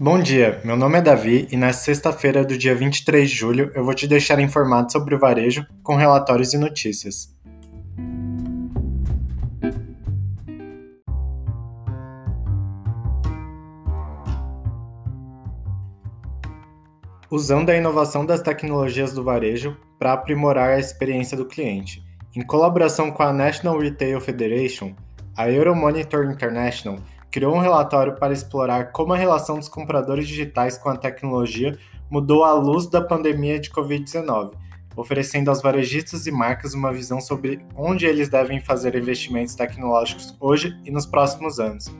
Bom dia, meu nome é Davi e na sexta-feira do dia 23 de julho eu vou te deixar informado sobre o varejo com relatórios e notícias. Usando a inovação das tecnologias do varejo para aprimorar a experiência do cliente. Em colaboração com a National Retail Federation, a Euromonitor International criou um relatório para explorar como a relação dos compradores digitais com a tecnologia mudou à luz da pandemia de Covid-19, oferecendo aos varejistas e marcas uma visão sobre onde eles devem fazer investimentos tecnológicos hoje e nos próximos anos.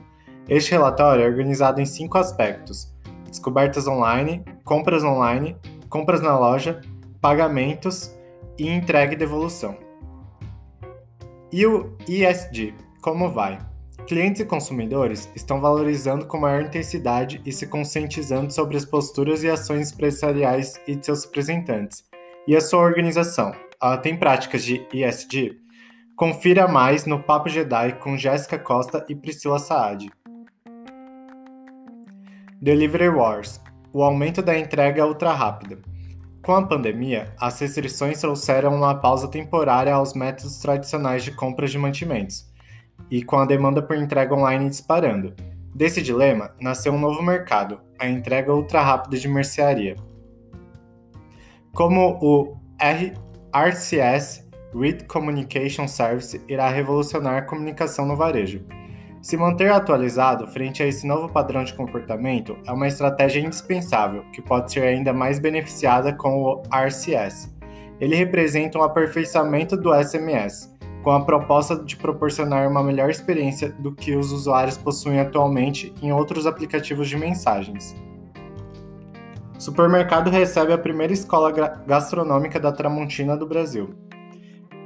Este relatório é organizado em cinco aspectos: descobertas online, compras online, compras na loja, pagamentos e entrega e devolução. E o ESG, como vai? Clientes e consumidores estão valorizando com maior intensidade e se conscientizando sobre as posturas e ações empresariais e de seus representantes. E a sua organização, ela tem práticas de ESG? Confira mais no Papo Jedi com Jéssica Costa e Priscila Saad. Delivery Wars o aumento da entrega ultra rápida. Com a pandemia, as restrições trouxeram uma pausa temporária aos métodos tradicionais de compra de mantimentos e com a demanda por entrega online disparando. Desse dilema, nasceu um novo mercado, a entrega ultra rápida de mercearia. Como o RCS Read Communication Service irá revolucionar a comunicação no varejo. Se manter atualizado frente a esse novo padrão de comportamento é uma estratégia indispensável, que pode ser ainda mais beneficiada com o RCS. Ele representa um aperfeiçoamento do SMS, com a proposta de proporcionar uma melhor experiência do que os usuários possuem atualmente em outros aplicativos de mensagens. supermercado recebe a primeira escola gastronômica da Tramontina do Brasil.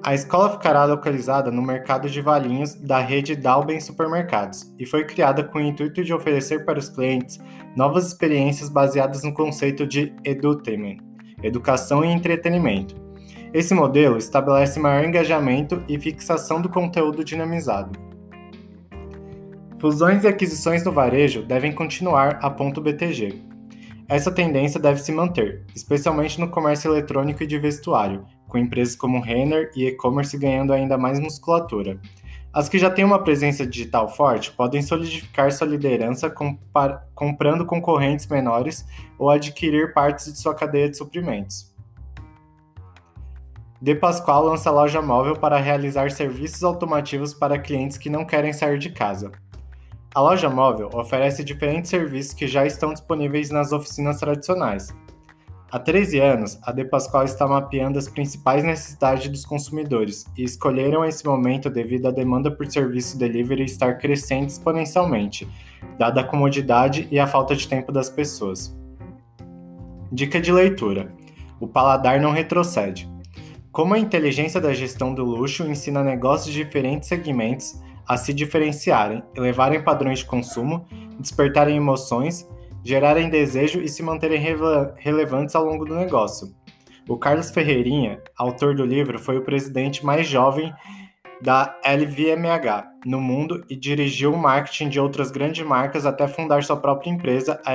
A escola ficará localizada no mercado de Valinhos da rede Dalben Supermercados e foi criada com o intuito de oferecer para os clientes novas experiências baseadas no conceito de edutainment, educação e entretenimento, esse modelo estabelece maior engajamento e fixação do conteúdo dinamizado. Fusões e aquisições no varejo devem continuar a ponto BTG. Essa tendência deve se manter, especialmente no comércio eletrônico e de vestuário, com empresas como Renner e e-commerce ganhando ainda mais musculatura. As que já têm uma presença digital forte podem solidificar sua liderança comprando concorrentes menores ou adquirir partes de sua cadeia de suprimentos. De Pascoal lança loja móvel para realizar serviços automativos para clientes que não querem sair de casa. A loja móvel oferece diferentes serviços que já estão disponíveis nas oficinas tradicionais. Há 13 anos, a De Pascoal está mapeando as principais necessidades dos consumidores e escolheram esse momento devido à demanda por serviço delivery estar crescendo exponencialmente, dada a comodidade e a falta de tempo das pessoas. Dica de leitura: O paladar não retrocede. Como a inteligência da gestão do luxo ensina negócios de diferentes segmentos a se diferenciarem, elevarem padrões de consumo, despertarem emoções, gerarem desejo e se manterem relevantes ao longo do negócio. O Carlos Ferreirinha, autor do livro, foi o presidente mais jovem da LVMH no mundo e dirigiu o marketing de outras grandes marcas até fundar sua própria empresa, a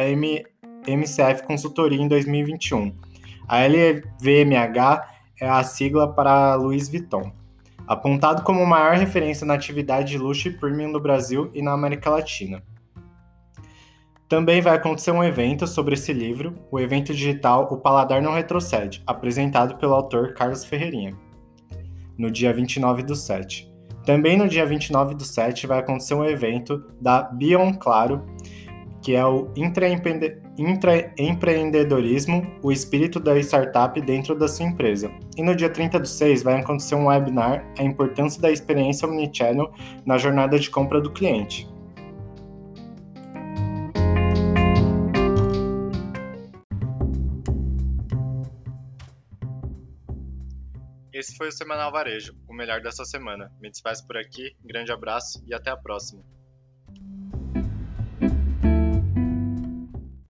MCF Consultoria, em 2021. A LVMH é a sigla para Louis Vuitton, apontado como maior referência na atividade de luxo e premium no Brasil e na América Latina. Também vai acontecer um evento sobre esse livro, o evento digital O Paladar Não Retrocede, apresentado pelo autor Carlos Ferreirinha, no dia 29 do 7. Também no dia 29 do 7 vai acontecer um evento da Beyond Claro, que é o intraempreendedorismo, o espírito da startup dentro da sua empresa. E no dia 30 do 6 vai acontecer um webinar A importância da experiência omnichannel na jornada de compra do cliente. Esse foi o Semanal Varejo, o melhor dessa semana. Me despeço por aqui, grande abraço e até a próxima.